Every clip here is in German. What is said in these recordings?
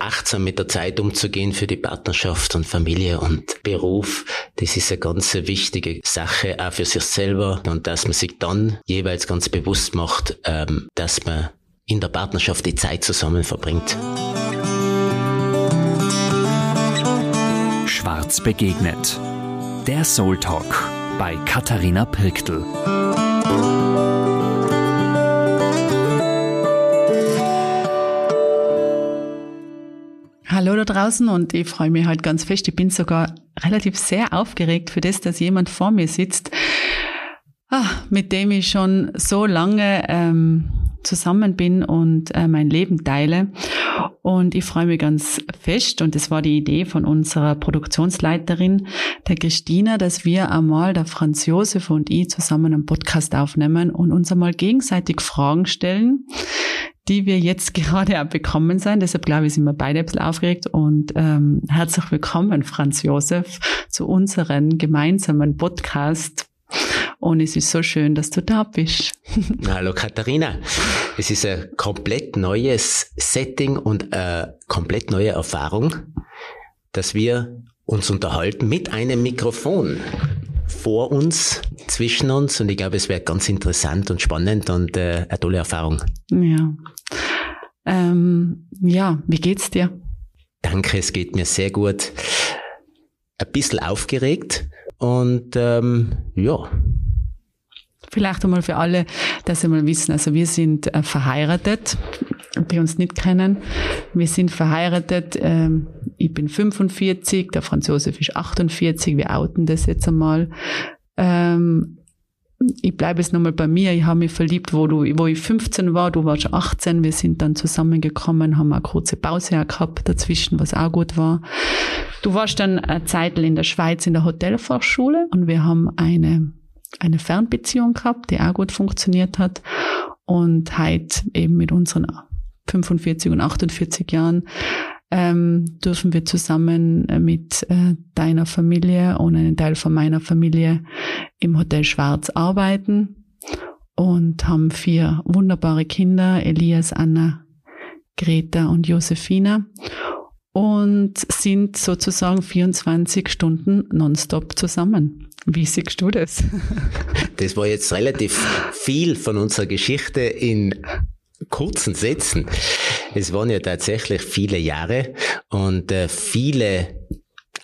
achtsam mit der Zeit umzugehen für die Partnerschaft und Familie und Beruf. Das ist eine ganz wichtige Sache, auch für sich selber. Und dass man sich dann jeweils ganz bewusst macht, ähm, dass man in der Partnerschaft die Zeit zusammen verbringt. Schwarz begegnet. Der Soul Talk bei Katharina Pirktl. Hallo da draußen und ich freue mich halt ganz fest. Ich bin sogar relativ sehr aufgeregt für das, dass jemand vor mir sitzt, ah, mit dem ich schon so lange ähm, zusammen bin und äh, mein Leben teile. Und ich freue mich ganz fest, und das war die Idee von unserer Produktionsleiterin, der Christina, dass wir einmal, der Franz Josef und ich, zusammen einen Podcast aufnehmen und uns einmal gegenseitig Fragen stellen, die wir jetzt gerade auch bekommen sind. Deshalb glaube ich, sind wir beide ein bisschen aufgeregt und ähm, herzlich willkommen, Franz Josef, zu unserem gemeinsamen Podcast. Und es ist so schön, dass du da bist. Hallo Katharina. Es ist ein komplett neues Setting und eine komplett neue Erfahrung, dass wir uns unterhalten mit einem Mikrofon vor uns, zwischen uns und ich glaube, es wäre ganz interessant und spannend und äh, eine tolle Erfahrung. Ja. Ähm, ja, wie geht's dir? Danke, es geht mir sehr gut. Ein bisschen aufgeregt und ähm, ja. Vielleicht einmal für alle, dass sie mal wissen, also wir sind äh, verheiratet, die uns nicht kennen. Wir sind verheiratet, ähm, ich bin 45, der Franz Josef ist 48, wir outen das jetzt einmal. Ähm, ich bleibe jetzt nochmal bei mir. Ich habe mich verliebt, wo, du, wo ich 15 war, du warst 18. Wir sind dann zusammengekommen, haben eine kurze Pause gehabt dazwischen, was auch gut war. Du warst dann eine Zeit in der Schweiz in der Hotelfachschule und wir haben eine, eine Fernbeziehung gehabt, die auch gut funktioniert hat. Und heute eben mit unseren 45 und 48 Jahren ähm, dürfen wir zusammen äh, mit äh, deiner Familie und einem Teil von meiner Familie im Hotel Schwarz arbeiten und haben vier wunderbare Kinder, Elias, Anna, Greta und Josefina und sind sozusagen 24 Stunden nonstop zusammen. Wie siehst du das? Das war jetzt relativ viel von unserer Geschichte in kurzen Sätzen. Es waren ja tatsächlich viele Jahre und äh, viele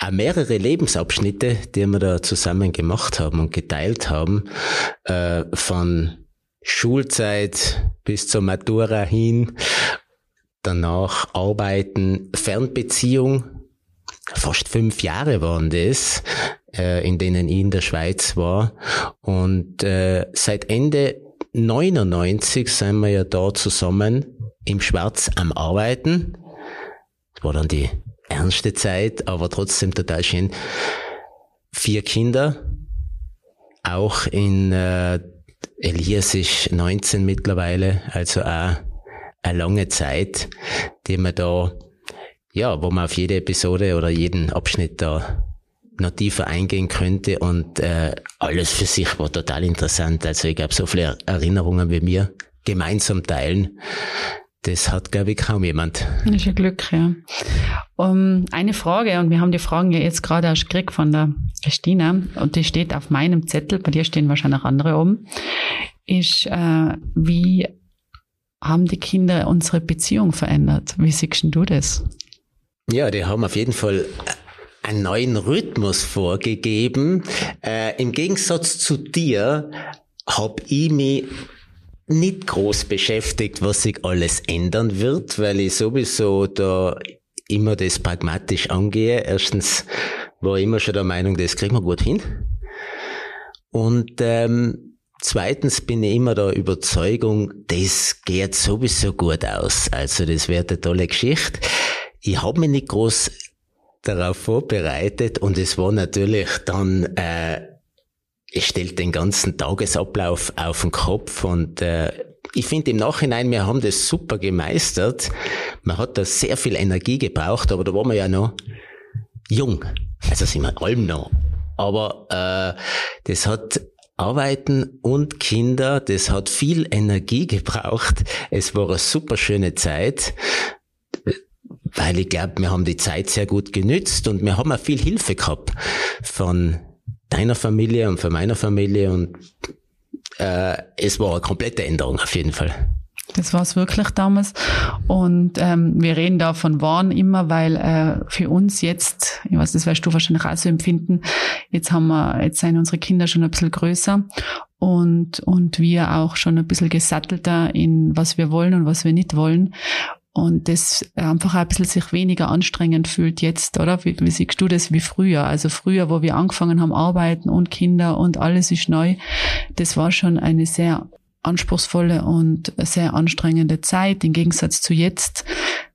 auch mehrere Lebensabschnitte, die wir da zusammen gemacht haben und geteilt haben, äh, von Schulzeit bis zur Matura hin, danach Arbeiten, Fernbeziehung, fast fünf Jahre waren das, äh, in denen ich in der Schweiz war und äh, seit Ende 99 sind wir ja da zusammen im Schwarz am Arbeiten. Das war dann die ernste Zeit, aber trotzdem total schön. Vier Kinder, auch in äh, Elias ist 19 mittlerweile, also auch eine lange Zeit, die man da, ja, wo man auf jede Episode oder jeden Abschnitt da noch tiefer eingehen könnte und äh, alles für sich war total interessant. Also ich glaube, so viele Erinnerungen wie mir gemeinsam teilen, das hat, glaube ich, kaum jemand. Das ist ein Glück, ja. Um, eine Frage, und wir haben die Fragen ja jetzt gerade erst gekriegt von der Christina, und die steht auf meinem Zettel, bei dir stehen wahrscheinlich andere oben, ist, äh, wie haben die Kinder unsere Beziehung verändert? Wie siehst du das? Ja, die haben auf jeden Fall einen neuen Rhythmus vorgegeben. Äh, Im Gegensatz zu dir habe ich mich nicht groß beschäftigt, was sich alles ändern wird, weil ich sowieso da immer das pragmatisch angehe. Erstens war ich immer schon der Meinung, das kriegen wir gut hin. Und ähm, zweitens bin ich immer der Überzeugung, das geht sowieso gut aus. Also das wird eine tolle Geschichte. Ich habe mich nicht groß darauf vorbereitet und es war natürlich dann, äh, es stellt den ganzen Tagesablauf auf den Kopf und äh, ich finde im Nachhinein, wir haben das super gemeistert. Man hat da sehr viel Energie gebraucht, aber da waren wir ja noch jung. Also sind wir allem noch. Aber äh, das hat Arbeiten und Kinder, das hat viel Energie gebraucht. Es war eine super schöne Zeit weil ich glaube, wir haben die Zeit sehr gut genützt und wir haben auch viel Hilfe gehabt von deiner Familie und von meiner Familie und äh, es war eine komplette Änderung auf jeden Fall. Das war es wirklich damals. Und ähm, wir reden da von Waren immer, weil äh, für uns jetzt, ich weiß, das wirst du wahrscheinlich auch so empfinden, jetzt haben wir, jetzt sind unsere Kinder schon ein bisschen größer und, und wir auch schon ein bisschen gesattelter in was wir wollen und was wir nicht wollen. Und das einfach ein bisschen sich weniger anstrengend fühlt jetzt, oder? Wie, wie siehst du das wie früher? Also früher, wo wir angefangen haben, arbeiten und Kinder und alles ist neu. Das war schon eine sehr anspruchsvolle und sehr anstrengende Zeit. Im Gegensatz zu jetzt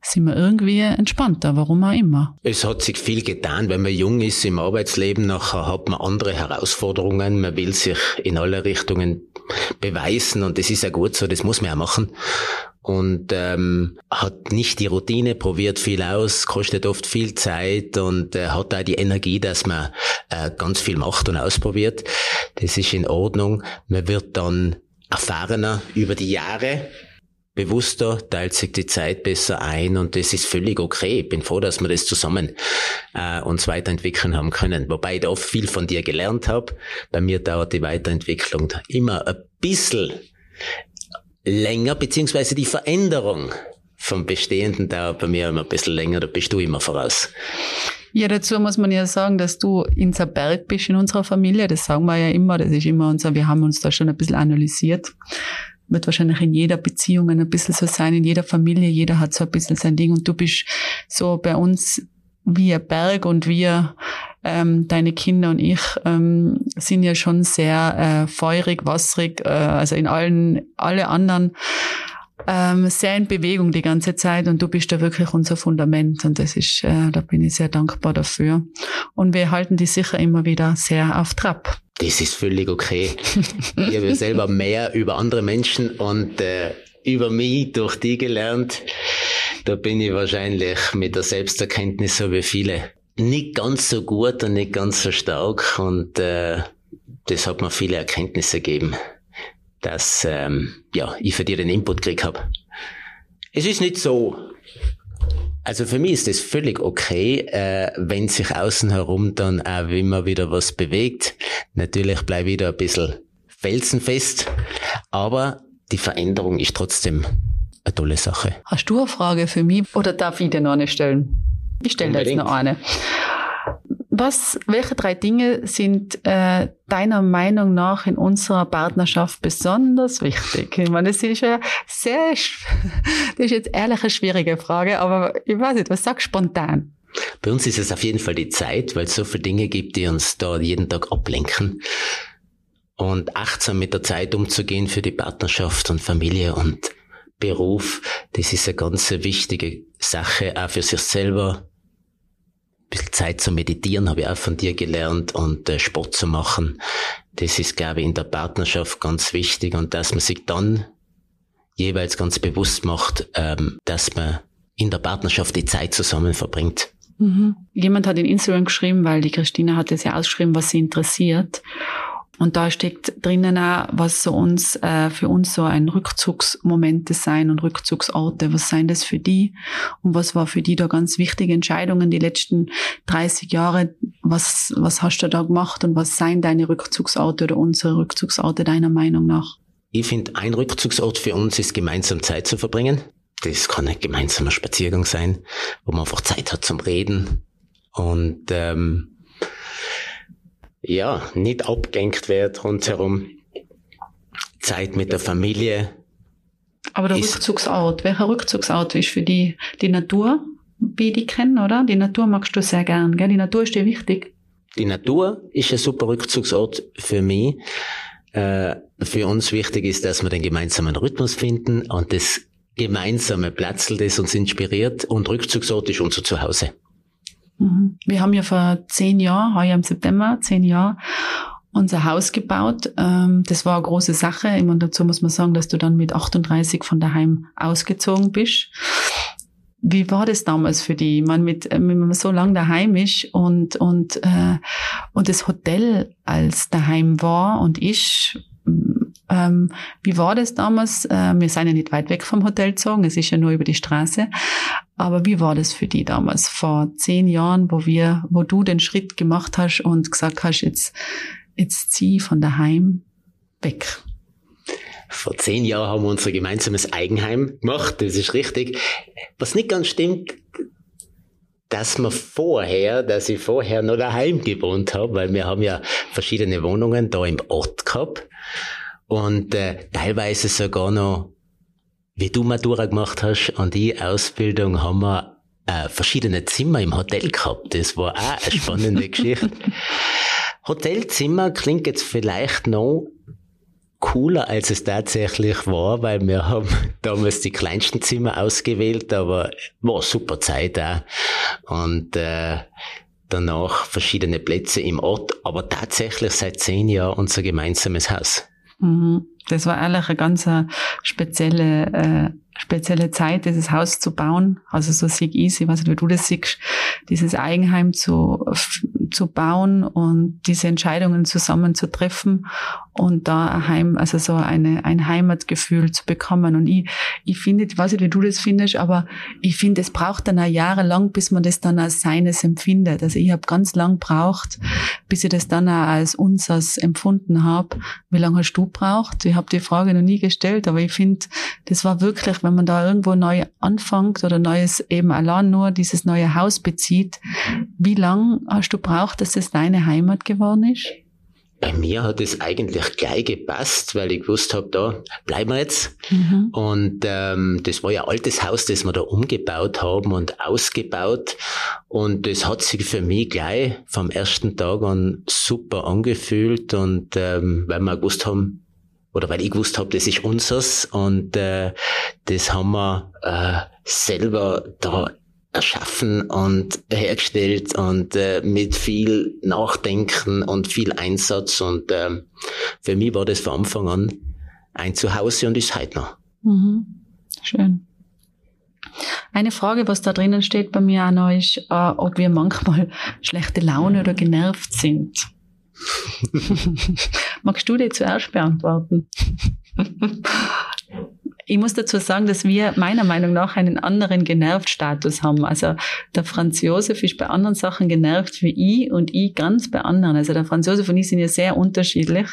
sind wir irgendwie entspannter, warum auch immer. Es hat sich viel getan, wenn man jung ist im Arbeitsleben, nachher hat man andere Herausforderungen, man will sich in alle Richtungen beweisen und das ist ja gut so, das muss man ja machen und ähm, hat nicht die Routine, probiert viel aus, kostet oft viel Zeit und äh, hat da die Energie, dass man äh, ganz viel macht und ausprobiert. Das ist in Ordnung. Man wird dann erfahrener über die Jahre, bewusster, teilt sich die Zeit besser ein und das ist völlig okay. Ich bin froh, dass wir das zusammen äh, uns weiterentwickeln haben können. Wobei ich da oft viel von dir gelernt habe. Bei mir dauert die Weiterentwicklung immer ein bisschen länger, beziehungsweise die Veränderung vom Bestehenden dauert bei mir immer ein bisschen länger, da bist du immer voraus. Ja, dazu muss man ja sagen, dass du inser Berg bist in unserer Familie. Das sagen wir ja immer. Das ist immer unser, wir haben uns da schon ein bisschen analysiert. Wird wahrscheinlich in jeder Beziehung ein bisschen so sein, in jeder Familie. Jeder hat so ein bisschen sein Ding. Und du bist so bei uns wie ein Berg und wir, ähm, deine Kinder und ich, ähm, sind ja schon sehr äh, feurig, wasserig, äh, also in allen, alle anderen ähm, sehr in Bewegung die ganze Zeit und du bist da wirklich unser Fundament und das ist, äh, da bin ich sehr dankbar dafür. Und wir halten die sicher immer wieder sehr auf Trab. Das ist völlig okay. ich habe selber mehr über andere Menschen und äh, über mich durch die gelernt. Da bin ich wahrscheinlich mit der Selbsterkenntnis so wie viele nicht ganz so gut und nicht ganz so stark und äh, das hat mir viele Erkenntnisse gegeben dass ähm, ja, ich für dir den Input gekriegt habe. Es ist nicht so. Also für mich ist es völlig okay, äh, wenn sich außen herum dann auch immer wieder was bewegt. Natürlich bleibe ich da ein bisschen felsenfest, aber die Veränderung ist trotzdem eine tolle Sache. Hast du eine Frage für mich oder darf ich dir noch eine stellen? Ich stelle dir jetzt noch eine. Was, welche drei Dinge sind äh, deiner Meinung nach in unserer Partnerschaft besonders wichtig? Ich meine, das ist ja sehr, das ist jetzt ehrlich eine schwierige Frage, aber ich weiß nicht, was sagst du spontan? Bei uns ist es auf jeden Fall die Zeit, weil es so viele Dinge gibt, die uns da jeden Tag ablenken. Und achtsam mit der Zeit umzugehen für die Partnerschaft und Familie und Beruf, das ist eine ganz wichtige Sache, auch für sich selber, Zeit zu meditieren, habe ich auch von dir gelernt und äh, Sport zu machen. Das ist, glaube ich, in der Partnerschaft ganz wichtig und dass man sich dann jeweils ganz bewusst macht, ähm, dass man in der Partnerschaft die Zeit zusammen verbringt. Mhm. Jemand hat in Instagram geschrieben, weil die Christina hat es ja ausgeschrieben, was sie interessiert. Und da steckt drinnen auch, was so uns, äh, für uns so ein Rückzugsmomente sein und Rückzugsorte. Was seien das für die? Und was war für die da ganz wichtige Entscheidungen die letzten 30 Jahre? Was, was hast du da gemacht und was seien deine Rückzugsorte oder unsere Rückzugsorte deiner Meinung nach? Ich finde, ein Rückzugsort für uns ist, gemeinsam Zeit zu verbringen. Das kann ein gemeinsamer Spaziergang sein, wo man einfach Zeit hat zum Reden. Und ähm, ja, nicht abgelenkt wird rundherum. Zeit mit der Familie. Aber der Rückzugsort, welcher Rückzugsort ist für die, die Natur, wie die kennen, oder? Die Natur magst du sehr gern, gell? Die Natur ist dir wichtig. Die Natur ist ein super Rückzugsort für mich. Äh, für uns wichtig ist, dass wir den gemeinsamen Rhythmus finden und das gemeinsame Platzl, das uns inspiriert und Rückzugsort ist unser Zuhause. Mhm. Wir haben ja vor zehn Jahren, heuer im September, zehn Jahre, unser Haus gebaut. Ähm, das war eine große Sache. Immer dazu muss man sagen, dass du dann mit 38 von daheim ausgezogen bist. Wie war das damals für dich? Man mit, wenn man so lange daheim ist und und äh, und das Hotel als daheim war und ist. Ähm, wie war das damals? Äh, wir sind ja nicht weit weg vom Hotel gezogen, es ist ja nur über die Straße. Aber wie war das für dich damals, vor zehn Jahren, wo wir, wo du den Schritt gemacht hast und gesagt hast, jetzt, jetzt zieh von daheim weg? Vor zehn Jahren haben wir unser gemeinsames Eigenheim gemacht, das ist richtig. Was nicht ganz stimmt, dass wir vorher, dass ich vorher noch daheim gewohnt habe, weil wir haben ja verschiedene Wohnungen da im Ort gehabt und äh, teilweise sogar noch wie du Matura gemacht hast und die Ausbildung haben wir äh, verschiedene Zimmer im Hotel gehabt. Das war auch eine spannende Geschichte. Hotelzimmer klingt jetzt vielleicht noch cooler, als es tatsächlich war, weil wir haben damals die kleinsten Zimmer ausgewählt, aber war super Zeit auch. Und äh, danach verschiedene Plätze im Ort, aber tatsächlich seit zehn Jahren unser gemeinsames Haus. Mhm. Das war eigentlich eine ganz äh, spezielle, äh, spezielle Zeit, dieses Haus zu bauen. Also so sieg weiß nicht, wie du das siehst, dieses Eigenheim zu, zu bauen und diese Entscheidungen zusammen zu treffen und da ein Heim, also so eine, ein Heimatgefühl zu bekommen. Und ich, ich finde, ich weiß nicht, wie du das findest, aber ich finde, es braucht dann auch jahrelang, bis man das dann als seines empfindet. Also ich habe ganz lang braucht, bis ich das dann auch als unseres empfunden habe. Wie lange hast du braucht? Ich habe die Frage noch nie gestellt, aber ich finde, das war wirklich, wenn man da irgendwo neu anfängt oder neues eben allein nur dieses neue Haus bezieht, wie lang hast du braucht, dass das deine Heimat geworden ist? bei mir hat es eigentlich gleich gepasst, weil ich gewusst habe, da bleiben wir jetzt. Mhm. Und ähm, das war ja ein altes Haus, das wir da umgebaut haben und ausgebaut. Und das hat sich für mich gleich vom ersten Tag an super angefühlt. Und ähm, weil wir gewusst haben, oder weil ich gewusst habe, das ist unseres und äh, das haben wir äh, selber da erschaffen und hergestellt und äh, mit viel Nachdenken und viel Einsatz und äh, für mich war das von Anfang an ein Zuhause und ist heute noch. Mhm. Schön. Eine Frage, was da drinnen steht bei mir auch noch, ist, äh, ob wir manchmal schlechte Laune oder genervt sind. Magst du die zuerst beantworten? Ich muss dazu sagen, dass wir meiner Meinung nach einen anderen Genervt-Status haben. Also der Franz Josef ist bei anderen Sachen genervt wie ich und ich ganz bei anderen. Also der Franz Josef und ich sind ja sehr unterschiedlich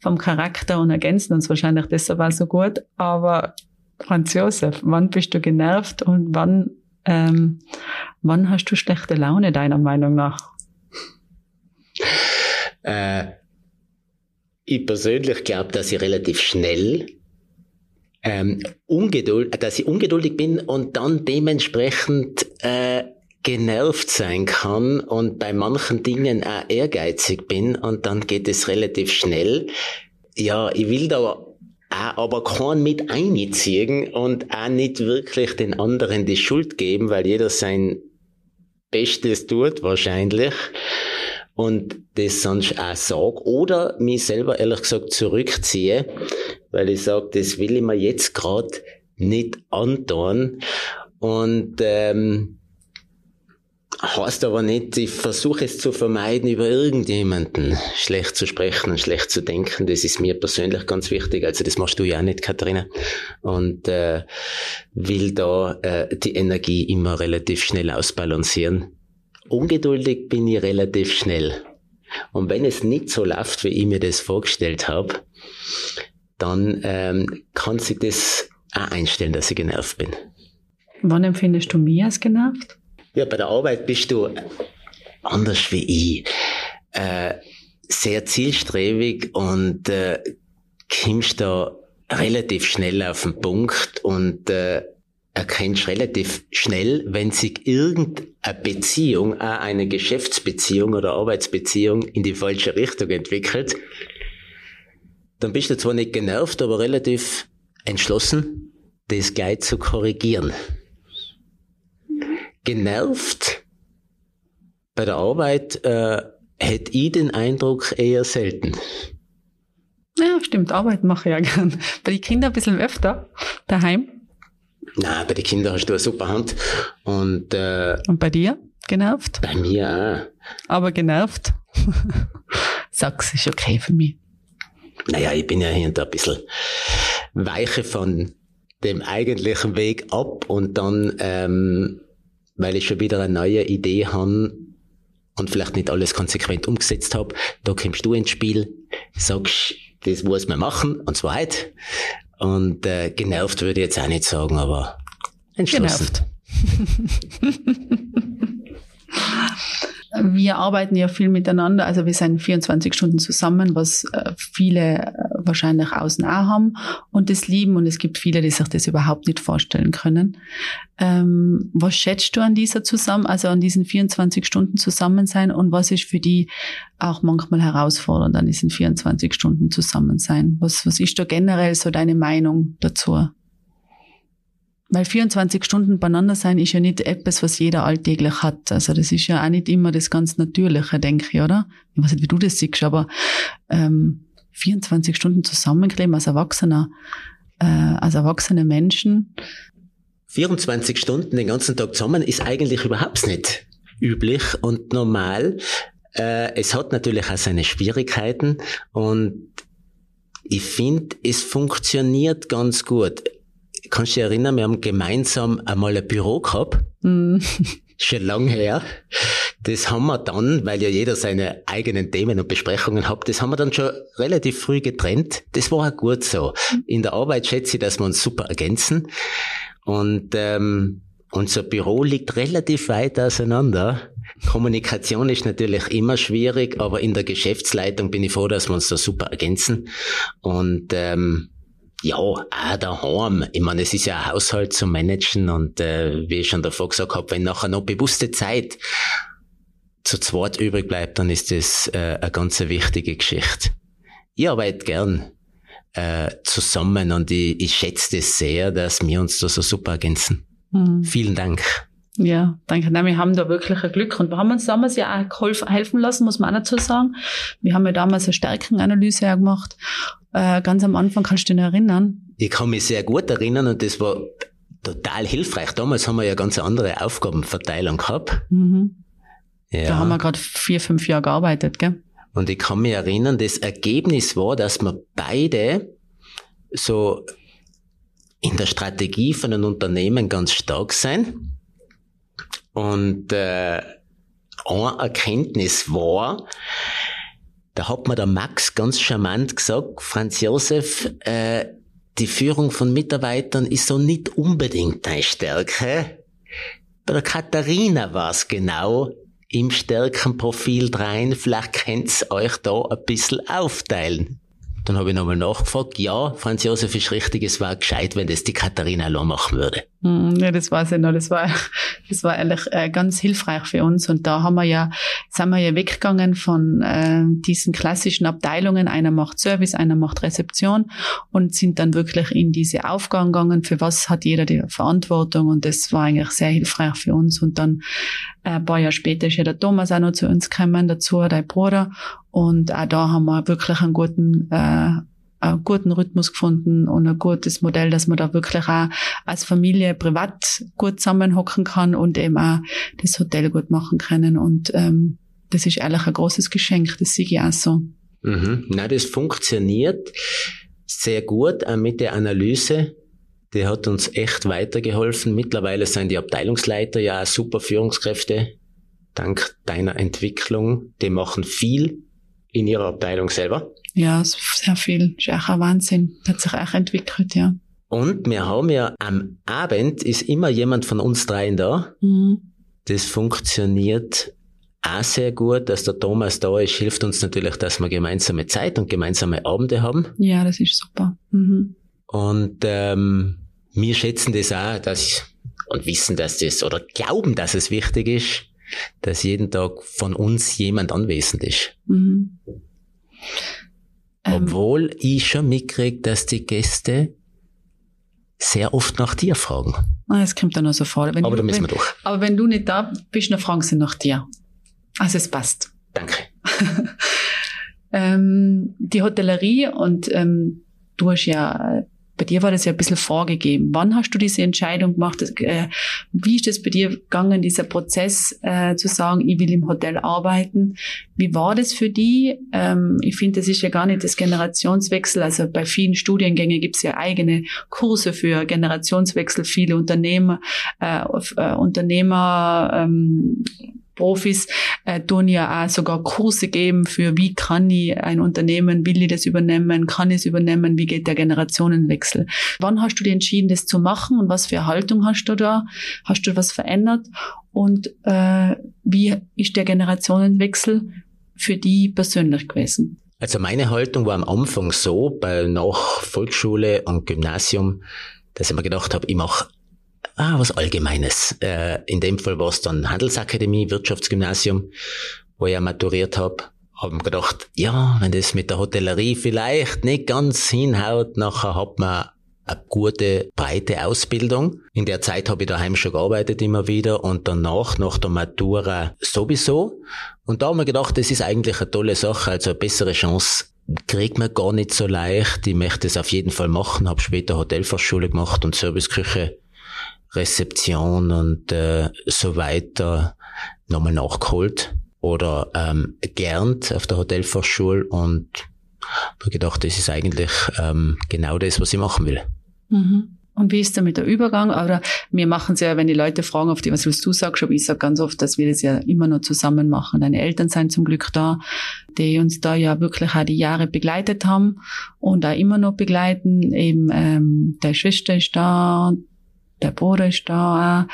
vom Charakter und ergänzen uns wahrscheinlich deshalb auch so gut. Aber Franz Josef, wann bist du genervt und wann, ähm, wann hast du schlechte Laune deiner Meinung nach? Äh, ich persönlich glaube, dass ich relativ schnell ähm, ungeduld, dass ich ungeduldig bin und dann dementsprechend äh, genervt sein kann und bei manchen Dingen auch ehrgeizig bin und dann geht es relativ schnell. Ja, ich will da auch aber keinen mit einziehen und auch nicht wirklich den anderen die Schuld geben, weil jeder sein Bestes tut wahrscheinlich und das sonst auch sage oder mich selber ehrlich gesagt zurückziehe, weil ich sage, das will ich mir jetzt gerade nicht antun und ähm, heißt aber nicht, ich versuche es zu vermeiden, über irgendjemanden schlecht zu sprechen und schlecht zu denken. Das ist mir persönlich ganz wichtig. Also das machst du ja auch nicht, Katharina. Und äh, will da äh, die Energie immer relativ schnell ausbalancieren Ungeduldig bin ich relativ schnell. Und wenn es nicht so läuft, wie ich mir das vorgestellt habe, dann ähm, kann sich das auch einstellen, dass ich genervt bin. Wann empfindest du mich als genervt? Ja, bei der Arbeit bist du anders wie ich. Äh, sehr zielstrebig und äh, kommst da relativ schnell auf den Punkt und äh, erkennst relativ schnell, wenn sich irgendeine Beziehung, auch eine Geschäftsbeziehung oder Arbeitsbeziehung in die falsche Richtung entwickelt, dann bist du zwar nicht genervt, aber relativ entschlossen, das gleich zu korrigieren. Genervt bei der Arbeit äh, hätte ich den Eindruck eher selten. Ja, stimmt, Arbeit mache ich ja gern. Bei den Kindern ein bisschen öfter daheim. Na, bei den Kindern hast du eine super Hand. Und, äh, Und bei dir? Genervt? Bei mir auch. Aber genervt? Sag's, ist okay für mich. Naja, ich bin ja hier und da ein bisschen weiche von dem eigentlichen Weg ab und dann, ähm, weil ich schon wieder eine neue Idee habe und vielleicht nicht alles konsequent umgesetzt habe, da kommst du ins Spiel, sagst, das muss man machen, und zwar heute. Und äh, genervt würde ich jetzt auch nicht sagen, aber entschlossen. Genervt. wir arbeiten ja viel miteinander, also wir sind 24 Stunden zusammen, was äh, viele äh, wahrscheinlich außen auch haben und das lieben und es gibt viele, die sich das überhaupt nicht vorstellen können. Ähm, was schätzt du an dieser zusammen, also an diesen 24 Stunden zusammen sein und was ist für die auch manchmal herausfordernd an diesen 24 Stunden zusammen sein? Was, was ist da generell so deine Meinung dazu? Weil 24 Stunden beieinander sein ist ja nicht etwas, was jeder alltäglich hat. Also das ist ja auch nicht immer das ganz Natürliche, denke ich, oder? Ich weiß nicht, wie du das siehst, aber ähm, 24 Stunden zusammenkleben als Erwachsener, äh, als erwachsene Menschen. 24 Stunden den ganzen Tag zusammen ist eigentlich überhaupt nicht üblich und normal. Äh, es hat natürlich auch seine Schwierigkeiten und ich finde, es funktioniert ganz gut kannst du dich erinnern, wir haben gemeinsam einmal ein Büro gehabt. Mm. Schon lang her. Das haben wir dann, weil ja jeder seine eigenen Themen und Besprechungen hat, das haben wir dann schon relativ früh getrennt. Das war auch gut so. In der Arbeit schätze ich, dass wir uns super ergänzen. Und ähm, unser Büro liegt relativ weit auseinander. Kommunikation ist natürlich immer schwierig, aber in der Geschäftsleitung bin ich froh, dass wir uns da super ergänzen. Und ähm, ja, auch daheim. Ich meine, es ist ja ein Haushalt zu managen und äh, wie ich schon davor gesagt habe, wenn nachher noch bewusste Zeit zu zweit übrig bleibt, dann ist das äh, eine ganz wichtige Geschichte. Ich arbeite gern äh, zusammen und ich, ich schätze das sehr, dass wir uns da so super ergänzen. Mhm. Vielen Dank. Ja, danke. Nein, wir haben da wirklich ein Glück und wir haben uns damals ja auch geholfen, helfen lassen, muss man auch dazu sagen. Wir haben ja damals eine Stärkenanalyse ja gemacht äh, ganz am Anfang, kannst du dich erinnern? Ich kann mich sehr gut erinnern und das war total hilfreich. Damals haben wir ja ganz andere Aufgabenverteilung gehabt. Mhm. Ja. Da haben wir gerade vier, fünf Jahre gearbeitet, gell? Und ich kann mich erinnern, das Ergebnis war, dass wir beide so in der Strategie von einem Unternehmen ganz stark sein. Und äh, eine Erkenntnis war, da hat mir der Max ganz charmant gesagt, Franz Josef, äh, die Führung von Mitarbeitern ist so nicht unbedingt deine Stärke. Bei der Katharina war es genau im Stärkenprofil drein. Vielleicht könnt ihr euch da ein bisschen aufteilen. Dann habe ich nochmal nachgefragt. Ja, Franz Josef ist richtig, es war gescheit, wenn das die Katharina allein machen würde. Ja, das weiß ich noch. Das war, das war eigentlich äh, ganz hilfreich für uns. Und da haben wir ja, sind wir ja weggegangen von äh, diesen klassischen Abteilungen. Einer macht Service, einer macht Rezeption und sind dann wirklich in diese Aufgaben gegangen. Für was hat jeder die Verantwortung? Und das war eigentlich sehr hilfreich für uns. Und dann äh, ein paar Jahre später ist ja der Thomas auch noch zu uns gekommen, dazu, dein Bruder. Und auch da haben wir wirklich einen guten äh, einen guten Rhythmus gefunden und ein gutes Modell, dass man da wirklich auch als Familie privat gut zusammenhocken kann und eben auch das Hotel gut machen können. Und ähm, das ist ehrlich ein großes Geschenk, das sehe ich auch so. Mhm. Na, das funktioniert sehr gut, auch mit der Analyse. Die hat uns echt weitergeholfen. Mittlerweile sind die Abteilungsleiter ja super Führungskräfte, dank deiner Entwicklung. Die machen viel in ihrer Abteilung selber. Ja, sehr viel. Das ist auch ein Wahnsinn. Hat sich auch entwickelt, ja. Und wir haben ja am Abend ist immer jemand von uns dreien da. Mhm. Das funktioniert auch sehr gut, dass der Thomas da ist, hilft uns natürlich, dass wir gemeinsame Zeit und gemeinsame Abende haben. Ja, das ist super. Mhm. Und ähm, wir schätzen das auch, dass und wissen, dass das oder glauben, dass es wichtig ist, dass jeden Tag von uns jemand anwesend ist. Mhm. Ähm, Obwohl ich schon mitkriege, dass die Gäste sehr oft nach dir fragen. Ah, es kommt dann noch so vor. Wenn aber da müssen wir durch. Aber wenn du nicht da bist, dann fragen sie nach dir. Also es passt. Danke. ähm, die Hotellerie und ähm, du hast ja Bei dir war das ja ein bisschen vorgegeben. Wann hast du diese Entscheidung gemacht? Äh, wie ist es bei dir gegangen, dieser Prozess äh, zu sagen, ich will im Hotel arbeiten? Wie war das für die? Ähm, ich finde, das ist ja gar nicht das Generationswechsel. Also bei vielen Studiengängen gibt es ja eigene Kurse für Generationswechsel. Viele Unternehmer, äh, äh, Unternehmer ähm, Profis äh, tun ja auch sogar Kurse geben für wie kann ich ein Unternehmen, will ich das übernehmen, kann ich es übernehmen, wie geht der Generationenwechsel. Wann hast du dich entschieden, das zu machen und was für Haltung hast du da? Hast du was verändert? Und äh, wie ist der Generationenwechsel für die persönlich gewesen? Also meine Haltung war am Anfang so, bei nach Volksschule und Gymnasium, dass ich mir gedacht habe, ich mache ah, was Allgemeines. Äh, in dem Fall war es dann Handelsakademie, Wirtschaftsgymnasium, wo ich maturiert habe. Haben gedacht, ja, wenn das mit der Hotellerie vielleicht nicht ganz hinhaut, nachher hat man eine gute, breite Ausbildung. In der Zeit habe ich daheim schon gearbeitet immer wieder und danach, nach der Matura sowieso. Und da haben wir gedacht, das ist eigentlich eine tolle Sache, also eine bessere Chance kriegt man gar nicht so leicht. Ich möchte es auf jeden Fall machen, habe später Hotelfachschule gemacht und Serviceküche Rezeption und äh, so weiter nochmal nachgeholt oder ähm, gelernt auf der Hotelfachschule und habe gedacht, das ist eigentlich ähm, genau das, was ich machen will. Mhm. Und wie ist damit der Übergang? Oder wir machen es ja, wenn die Leute fragen, auf die, was willst du sagst, aber ich sage ganz oft, dass wir das ja immer nur zusammen machen. Deine Eltern sind zum Glück da, die uns da ja wirklich auch die Jahre begleitet haben und auch immer noch begleiten. Eben ähm, deine Schwester ist da, der Bruder ist da.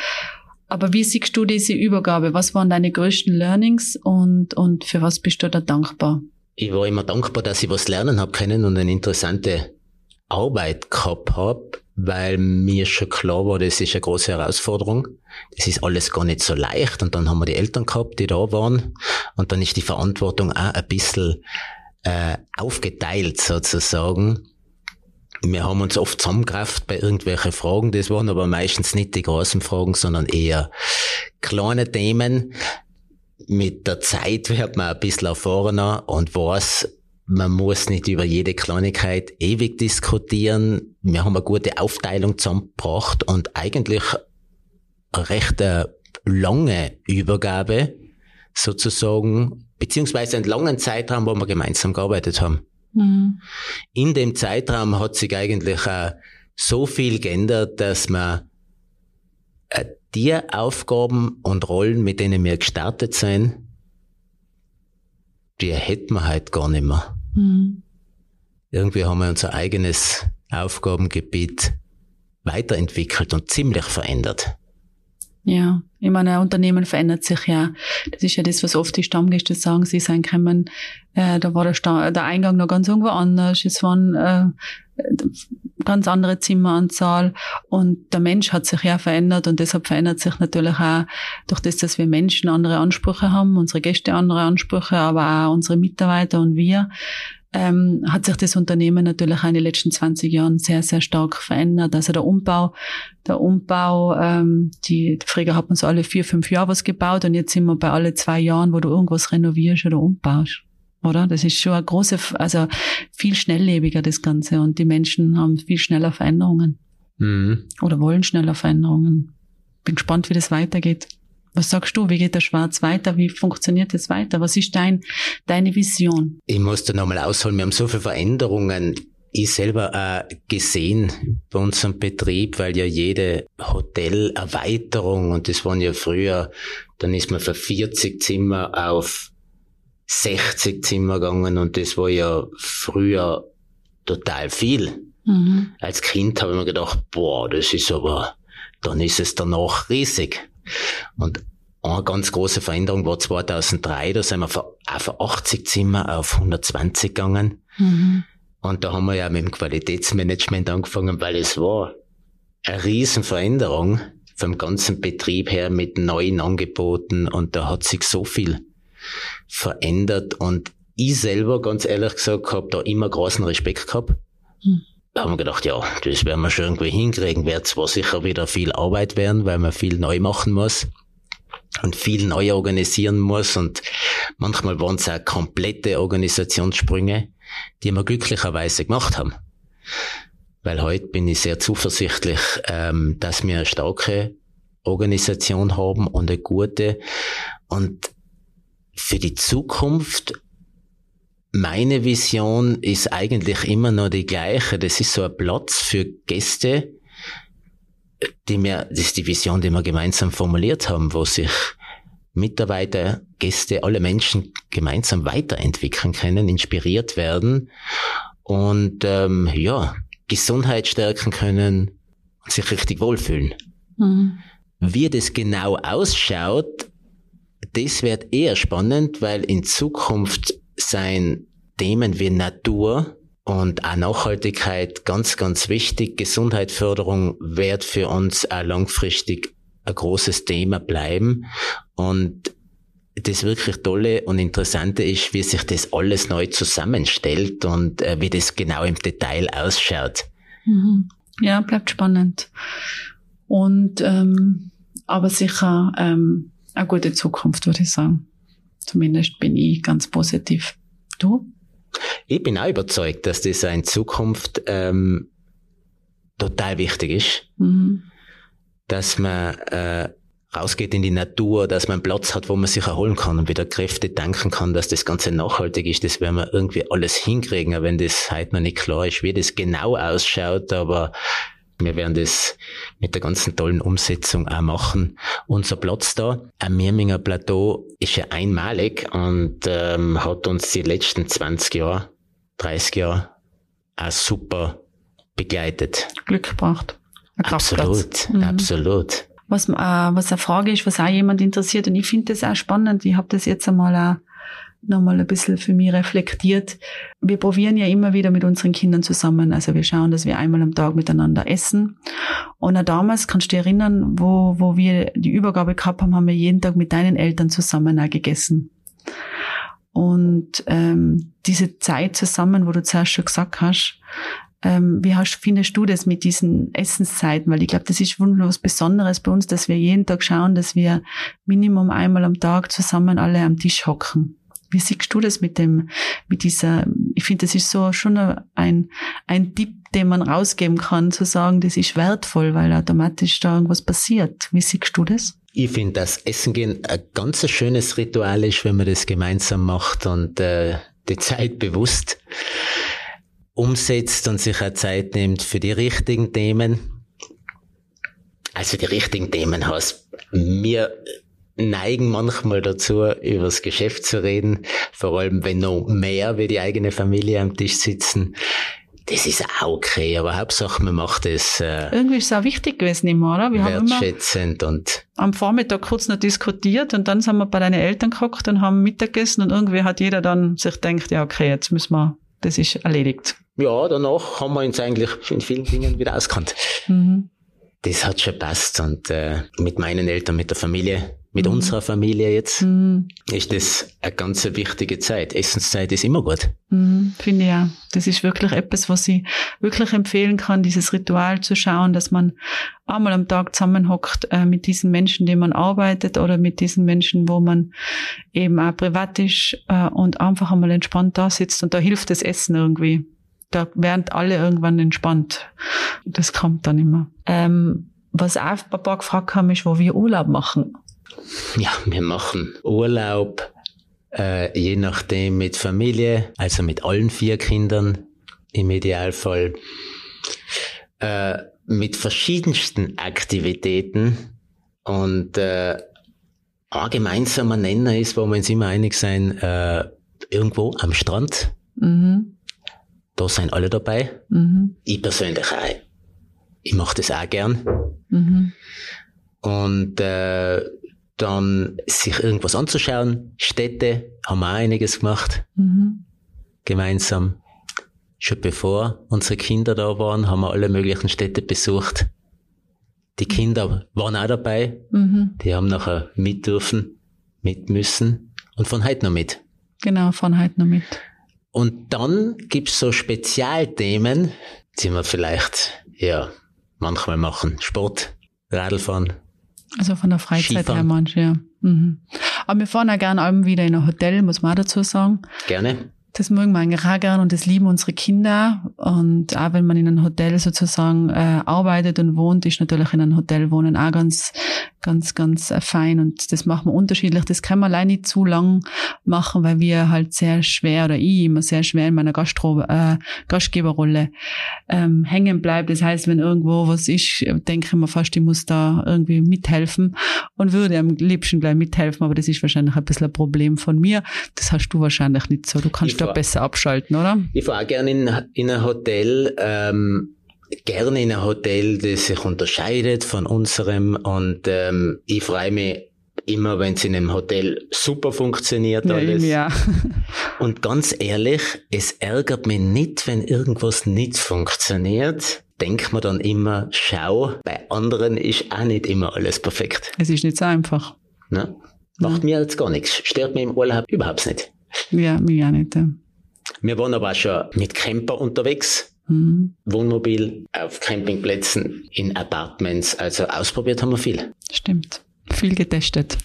Aber wie siehst du diese Übergabe? Was waren deine größten Learnings und, und für was bist du da dankbar? Ich war immer dankbar, dass ich was lernen habe können und eine interessante Arbeit gehabt habe, weil mir schon klar war, das ist eine große Herausforderung. Das ist alles gar nicht so leicht. Und dann haben wir die Eltern gehabt, die da waren. Und dann ist die Verantwortung auch ein bisschen äh, aufgeteilt sozusagen wir haben uns oft zusammengekraft bei irgendwelchen Fragen. Das waren aber meistens nicht die großen Fragen, sondern eher kleine Themen. Mit der Zeit wird man ein bisschen erfahrener und weiß, man muss nicht über jede Kleinigkeit ewig diskutieren. Wir haben eine gute Aufteilung zusammengebracht und eigentlich eine recht äh, lange Übergabe sozusagen, beziehungsweise einen langen Zeitraum, wo wir gemeinsam gearbeitet haben. Mhm. In dem Zeitraum hat sich eigentlich auch so viel geändert, dass man äh, die Aufgaben und Rollen, mit denen wir gestartet sind, die hätten wir halt gar nicht mehr. Mhm. Irgendwie haben wir unser eigenes Aufgabengebiet weiterentwickelt und ziemlich verändert. Ja, ich meine, ein Unternehmen verändert sich ja. Das ist ja das, was oft die Stammgäste sagen, sie sein können, äh, da war der, Sta der Eingang noch ganz irgendwo anders. Es waren äh, ganz andere Zimmeranzahl und der Mensch hat sich ja verändert und deshalb verändert sich natürlich auch durch das, dass wir Menschen andere Ansprüche haben, unsere Gäste andere Ansprüche, aber auch unsere Mitarbeiter und wir ähm, hat sich das Unternehmen natürlich in den letzten 20 Jahren sehr, sehr stark verändert. Also der Umbau, der Umbau, ähm, die, früher hat man so alle vier, fünf Jahre was gebaut und jetzt sind wir bei alle zwei Jahren, wo du irgendwas renovierst oder umbaust. Oder? Das ist schon eine große, also viel schnelllebiger das Ganze und die Menschen haben viel schneller Veränderungen. Mhm. Oder wollen schneller Veränderungen. Bin gespannt, wie das weitergeht. Was sagst du? Wie geht der Schwarz weiter? Wie funktioniert es weiter? Was ist dein, deine Vision? Ich muss da nochmal ausholen. Wir haben so viele Veränderungen ich selber auch gesehen bei unserem Betrieb, weil ja jede Hotelerweiterung, und das waren ja früher, dann ist man von 40 Zimmer auf 60 Zimmer gegangen und das war ja früher total viel. Mhm. Als Kind habe ich mir gedacht, boah, das ist aber, dann ist es danach riesig. Und eine ganz große Veränderung war 2003, da sind wir von, von 80 Zimmer auf 120 gegangen. Mhm. Und da haben wir ja mit dem Qualitätsmanagement angefangen, weil es war eine Riesenveränderung vom ganzen Betrieb her mit neuen Angeboten und da hat sich so viel verändert und ich selber, ganz ehrlich gesagt, habe da immer großen Respekt gehabt. Mhm da haben wir gedacht, ja, das werden wir schon irgendwie hinkriegen. Wird zwar sicher wieder viel Arbeit werden, weil man viel neu machen muss und viel neu organisieren muss und manchmal waren es auch komplette Organisationssprünge, die wir glücklicherweise gemacht haben. weil heute bin ich sehr zuversichtlich, ähm, dass wir eine starke Organisation haben und eine gute. Und für die Zukunft, meine Vision ist eigentlich immer noch die gleiche. Das ist so ein Platz für Gäste, die wir, das ist die Vision, die wir gemeinsam formuliert haben, wo sich Mitarbeiter, Gäste, alle Menschen gemeinsam weiterentwickeln können, inspiriert werden und ähm, ja, Gesundheit stärken können und sich richtig wohlfühlen. Mhm. Wie das genau ausschaut, das wird eher spannend, weil in Zukunft sein Themen wie Natur und auch Nachhaltigkeit ganz, ganz wichtig. Gesundheitsförderung wird für uns auch langfristig ein großes Thema bleiben. Und das wirklich Tolle und Interessante ist, wie sich das alles neu zusammenstellt und äh, wie das genau im Detail ausschaut. Mhm. Ja, bleibt spannend. Und ähm, aber sicher ähm, eine gute Zukunft, würde ich sagen. Zumindest bin ich ganz positiv. Du? Ich bin auch überzeugt, dass das in Zukunft ähm, total wichtig ist, mhm. dass man äh, rausgeht in die Natur, dass man einen Platz hat, wo man sich erholen kann und wieder Kräfte tanken kann, dass das Ganze nachhaltig ist. Das werden wir irgendwie alles hinkriegen, wenn das heute noch nicht klar ist, wie das genau ausschaut, aber wir werden das mit der ganzen tollen Umsetzung auch machen. Unser Platz da am Mirminger Plateau ist ja einmalig und ähm, hat uns die letzten 20 Jahre, 30 Jahre auch super begleitet. Glück gebracht. Absolut, mhm. absolut was, äh, was eine Frage ist, was auch jemand interessiert. Und ich finde das auch spannend. Ich habe das jetzt einmal auch nochmal ein bisschen für mich reflektiert. Wir probieren ja immer wieder mit unseren Kindern zusammen. Also wir schauen, dass wir einmal am Tag miteinander essen. Und auch damals, kannst du dich erinnern, wo, wo wir die Übergabe gehabt haben, haben wir jeden Tag mit deinen Eltern zusammen auch gegessen. Und ähm, diese Zeit zusammen, wo du zuerst schon gesagt hast, ähm, wie hast, findest du das mit diesen Essenszeiten? Weil ich glaube, das ist wunderlos Besonderes bei uns, dass wir jeden Tag schauen, dass wir Minimum einmal am Tag zusammen alle am Tisch hocken. Wie siehst du das mit dem, mit dieser, ich finde, das ist so schon ein, ein Tipp, den man rausgeben kann, zu sagen, das ist wertvoll, weil automatisch da irgendwas passiert. Wie siehst du das? Ich finde, dass Essen gehen ein ganz schönes Ritual ist, wenn man das gemeinsam macht und äh, die Zeit bewusst umsetzt und sich auch Zeit nimmt für die richtigen Themen. Also die richtigen Themen heißt, wir neigen manchmal dazu, über das Geschäft zu reden, vor allem wenn noch mehr wie die eigene Familie am Tisch sitzen. Das ist auch okay, aber Hauptsache man macht es äh, irgendwie ist es auch wichtig gewesen immer, oder? Wir wertschätzend haben immer und am Vormittag kurz noch diskutiert und dann sind wir bei deinen Eltern gekocht und haben Mittagessen und irgendwie hat jeder dann sich denkt, ja okay, jetzt müssen wir, das ist erledigt ja, danach haben wir uns eigentlich in vielen Dingen wieder auskannt. Mhm. Das hat schon passt und äh, mit meinen Eltern, mit der Familie, mit mhm. unserer Familie jetzt, mhm. ist das eine ganz wichtige Zeit. Essenszeit ist immer gut. Mhm, Finde ich ja. Das ist wirklich etwas, was ich wirklich empfehlen kann, dieses Ritual zu schauen, dass man einmal am Tag zusammenhockt äh, mit diesen Menschen, denen man arbeitet oder mit diesen Menschen, wo man eben auch privat ist äh, und einfach einmal entspannt da sitzt und da hilft das Essen irgendwie da werden alle irgendwann entspannt. Das kommt dann immer. Ähm, was auch ein paar gefragt haben, ist, wo wir Urlaub machen. Ja, wir machen Urlaub, äh, je nachdem mit Familie, also mit allen vier Kindern im Idealfall, äh, mit verschiedensten Aktivitäten und äh, ein gemeinsamer Nenner ist, wo wir uns immer einig sein, äh, irgendwo am Strand. Mhm. Da sind alle dabei. Mhm. Ich persönlich auch. Ich mache das auch gern. Mhm. Und äh, dann sich irgendwas anzuschauen. Städte haben wir auch einiges gemacht. Mhm. Gemeinsam. Schon bevor unsere Kinder da waren, haben wir alle möglichen Städte besucht. Die Kinder waren auch dabei. Mhm. Die haben nachher mit dürfen, mit müssen und von heute noch mit. Genau, von heute noch mit. Und dann gibt's so Spezialthemen, die wir vielleicht, ja, manchmal machen. Sport, Radlfahren. Also von der Freizeit Skifahren. her manche, ja. Mhm. Aber wir fahren auch gerne abends wieder in ein Hotel, muss man auch dazu sagen. Gerne. Das mögen wir eigentlich auch gern und das lieben unsere Kinder. Und auch wenn man in einem Hotel sozusagen äh, arbeitet und wohnt, ist natürlich in einem Hotel wohnen auch ganz, ganz, ganz äh, fein. Und das machen wir unterschiedlich. Das kann man allein nicht zu lang machen, weil wir halt sehr schwer oder ich immer sehr schwer in meiner Gastro äh, Gastgeberrolle ähm, hängen bleibt. Das heißt, wenn irgendwo was ist, denke ich mir fast, ich muss da irgendwie mithelfen und würde am liebsten gleich mithelfen. Aber das ist wahrscheinlich ein bisschen ein Problem von mir. Das hast du wahrscheinlich nicht so. Du kannst da besser abschalten, oder? Ich fahre gerne in, in ein Hotel, ähm, gerne in ein Hotel, das sich unterscheidet von unserem und ähm, ich freue mich immer, wenn es in einem Hotel super funktioniert Ja, alles. ja. Und ganz ehrlich, es ärgert mich nicht, wenn irgendwas nicht funktioniert. Denkt man dann immer, schau, bei anderen ist auch nicht immer alles perfekt. Es ist nicht so einfach. Ne? Macht mir jetzt gar nichts. Stört mich im Urlaub überhaupt nicht. Ja, mich auch nicht. Ja. Wir waren aber auch schon mit Camper unterwegs. Mhm. Wohnmobil, auf Campingplätzen, in Apartments. Also ausprobiert haben wir viel. Stimmt. Viel getestet.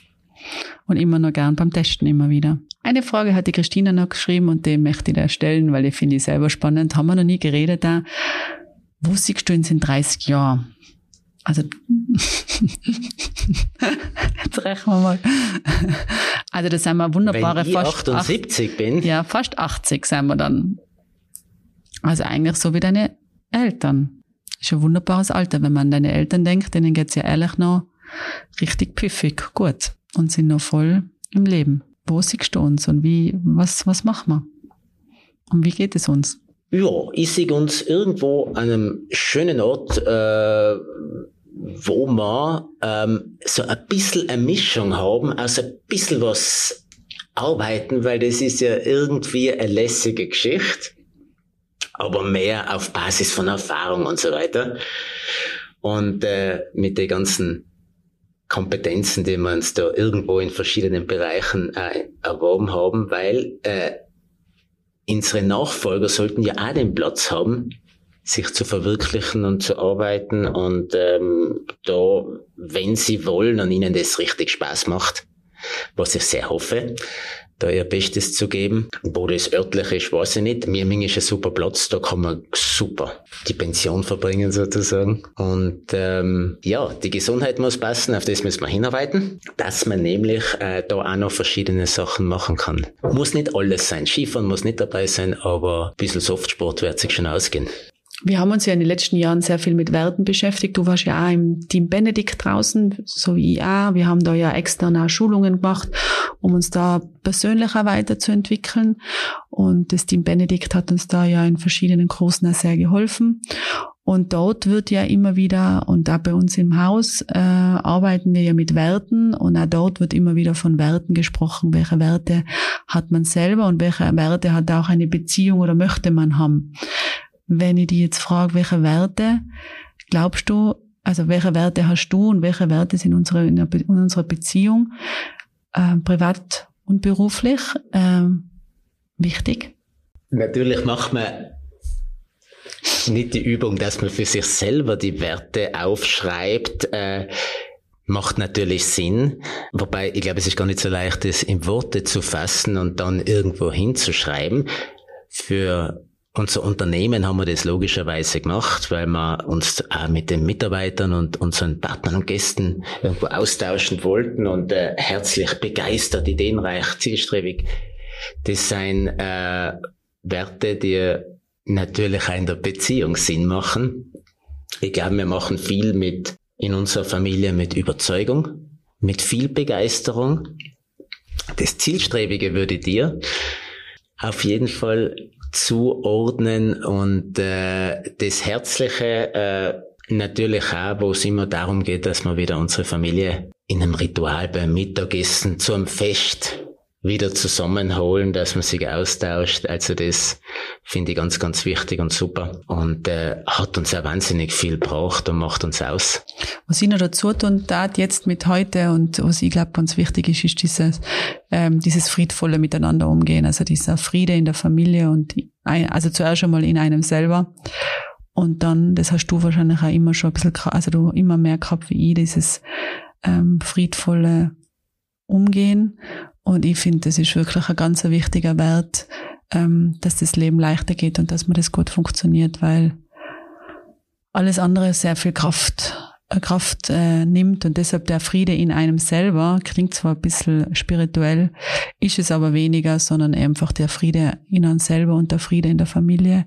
Und immer noch gern beim Testen immer wieder. Eine Frage hat die Christina noch geschrieben und die möchte ich dir stellen, weil ich finde ich selber spannend. Haben wir noch nie geredet da. Wo siehst du uns in 30 Jahren? Also, jetzt rechnen wir mal. Also, das sind wir wunderbare Wenn ich fast 78 bin, ja, fast 80 sind wir dann. Also eigentlich so wie deine Eltern. Ist ein wunderbares Alter, wenn man an deine Eltern denkt, denen geht's ja ehrlich noch richtig pfiffig, gut und sind noch voll im Leben. Wo siehst du uns und wie, was, was machen wir? Und wie geht es uns? ja, ich sehe uns irgendwo an einem schönen Ort, äh, wo wir ähm, so ein bisschen eine Mischung haben, also ein bisschen was arbeiten, weil das ist ja irgendwie eine lässige Geschichte, aber mehr auf Basis von Erfahrung und so weiter. Und äh, mit den ganzen Kompetenzen, die wir uns da irgendwo in verschiedenen Bereichen äh, erworben haben, weil äh, unsere Nachfolger sollten ja auch den Platz haben, sich zu verwirklichen und zu arbeiten und ähm, da, wenn sie wollen und ihnen das richtig Spaß macht, was ich sehr hoffe, da ihr Bestes zu geben. Wo das örtlich ist, weiß ich nicht. Mirming ist ein super Platz, da kann man super die Pension verbringen sozusagen. Und ähm, ja, die Gesundheit muss passen, auf das müssen wir hinarbeiten, dass man nämlich äh, da auch noch verschiedene Sachen machen kann. Muss nicht alles sein, Skifahren muss nicht dabei sein, aber ein bisschen Softsport wird sich schon ausgehen. Wir haben uns ja in den letzten Jahren sehr viel mit Werten beschäftigt. Du warst ja auch im Team Benedikt draußen, so wie ich auch. Wir haben da ja extern auch Schulungen gemacht, um uns da persönlich auch weiterzuentwickeln. Und das Team Benedikt hat uns da ja in verschiedenen Kursen auch sehr geholfen. Und dort wird ja immer wieder, und auch bei uns im Haus, äh, arbeiten wir ja mit Werten. Und auch dort wird immer wieder von Werten gesprochen. Welche Werte hat man selber und welche Werte hat auch eine Beziehung oder möchte man haben? Wenn ich dich jetzt frage, welche Werte glaubst du, also welche Werte hast du und welche Werte sind unsere, in, in unserer Beziehung, äh, privat und beruflich, äh, wichtig? Natürlich macht man nicht die Übung, dass man für sich selber die Werte aufschreibt, äh, macht natürlich Sinn. Wobei, ich glaube, es ist gar nicht so leicht, das in Worte zu fassen und dann irgendwo hinzuschreiben. Für unser Unternehmen haben wir das logischerweise gemacht, weil wir uns auch mit den Mitarbeitern und unseren Partnern und Gästen irgendwo austauschen wollten und äh, herzlich begeistert, ideenreich, zielstrebig. Das sind äh, Werte, die natürlich auch in der Beziehung Sinn machen. Ich glaube, wir machen viel mit in unserer Familie mit Überzeugung, mit viel Begeisterung. Das Zielstrebige würde dir auf jeden Fall zuordnen und äh, das Herzliche äh, natürlich auch, wo es immer darum geht, dass wir wieder unsere Familie in einem Ritual beim Mittagessen zu einem Fest wieder zusammenholen, dass man sich austauscht. Also das finde ich ganz, ganz wichtig und super und äh, hat uns auch wahnsinnig viel gebracht und macht uns aus. Was ich noch dazu tun tat jetzt mit heute und was ich glaube ganz wichtig ist, ist dieses, ähm, dieses friedvolle Miteinander umgehen, also dieser Friede in der Familie und ein, also zuerst einmal in einem selber und dann, das hast du wahrscheinlich auch immer schon ein bisschen, also du immer mehr gehabt wie ich, dieses ähm, friedvolle Umgehen und ich finde, das ist wirklich ein ganz wichtiger Wert, ähm, dass das Leben leichter geht und dass man das gut funktioniert, weil alles andere sehr viel Kraft äh, Kraft äh, nimmt und deshalb der Friede in einem selber klingt zwar ein bisschen spirituell, ist es aber weniger, sondern einfach der Friede in uns selber und der Friede in der Familie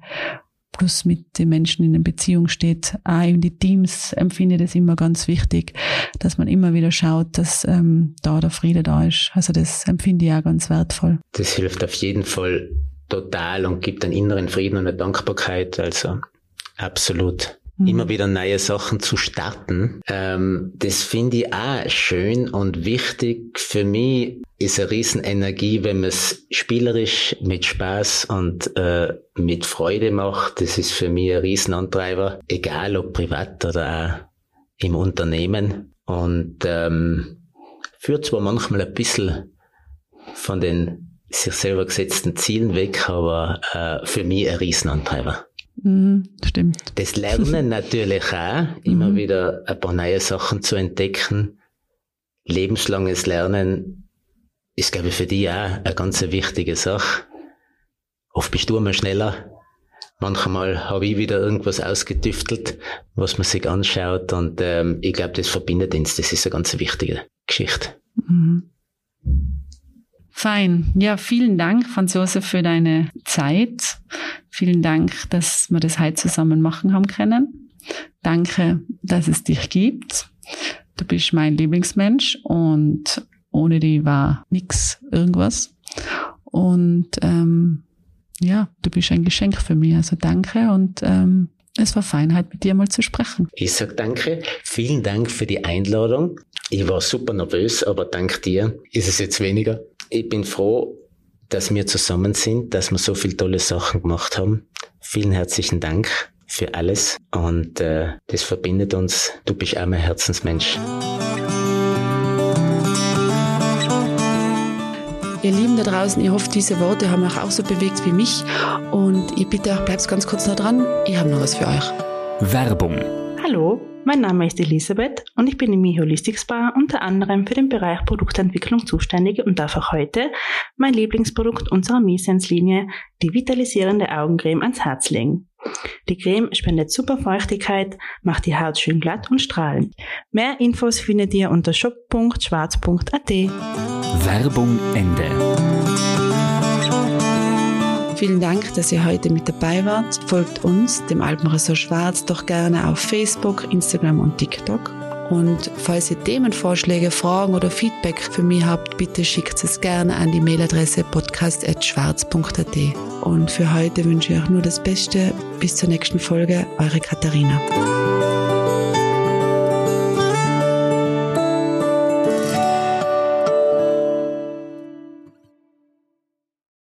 plus mit den Menschen in Beziehung steht. Auch in die Teams empfinde ich das immer ganz wichtig, dass man immer wieder schaut, dass ähm, da der Friede da ist. Also das empfinde ich auch ganz wertvoll. Das hilft auf jeden Fall total und gibt einen inneren Frieden und eine Dankbarkeit. Also absolut mhm. immer wieder neue Sachen zu starten. Ähm, das finde ich auch schön und wichtig. Für mich ist eine Riesenenergie, wenn man es spielerisch mit Spaß und äh, mit Freude macht. Das ist für mich ein Riesenantreiber, egal ob privat oder auch im Unternehmen. Und ähm, führt zwar manchmal ein bisschen von den sich selber gesetzten Zielen weg, aber äh, für mich ein Riesenantreiber. Mhm, stimmt. Das Lernen natürlich auch, immer mhm. wieder ein paar neue Sachen zu entdecken. Lebenslanges Lernen ist, glaube ich, für dich auch eine ganz wichtige Sache. Oft bist du immer schneller. Manchmal habe ich wieder irgendwas ausgetüftelt, was man sich anschaut. Und ähm, ich glaube, das verbindet uns. Das ist eine ganz wichtige Geschichte. Mhm. Fein. Ja, vielen Dank, Franz Josef, für deine Zeit. Vielen Dank, dass wir das heute zusammen machen haben können. Danke, dass es dich gibt. Du bist mein Lieblingsmensch und ohne die war nix irgendwas. Und ähm, ja, du bist ein Geschenk für mich. Also danke und ähm, es war fein, heute mit dir mal zu sprechen. Ich sag danke. Vielen Dank für die Einladung. Ich war super nervös, aber dank dir ist es jetzt weniger ich bin froh, dass wir zusammen sind, dass wir so viele tolle Sachen gemacht haben. Vielen herzlichen Dank für alles und äh, das verbindet uns. Du bist auch mein Herzensmensch. Ihr Lieben da draußen, ich hoffe, diese Worte haben euch auch so bewegt wie mich und ich bitte euch, bleibt ganz kurz noch dran, ich habe noch was für euch. Werbung. Hallo, mein Name ist Elisabeth und ich bin im eHolistics Bar unter anderem für den Bereich Produktentwicklung zuständig und darf auch heute mein Lieblingsprodukt unserer Misens-Linie, die vitalisierende Augencreme, ans Herz legen. Die Creme spendet super Feuchtigkeit, macht die Haut schön glatt und strahlend. Mehr Infos findet ihr unter shop.schwarz.at. Werbung Ende. Vielen Dank, dass ihr heute mit dabei wart. Folgt uns, dem Alpenressort Schwarz, doch gerne auf Facebook, Instagram und TikTok. Und falls ihr Themenvorschläge, Fragen oder Feedback für mich habt, bitte schickt es gerne an die Mailadresse podcast.schwarz.at. Und für heute wünsche ich euch nur das Beste. Bis zur nächsten Folge, eure Katharina.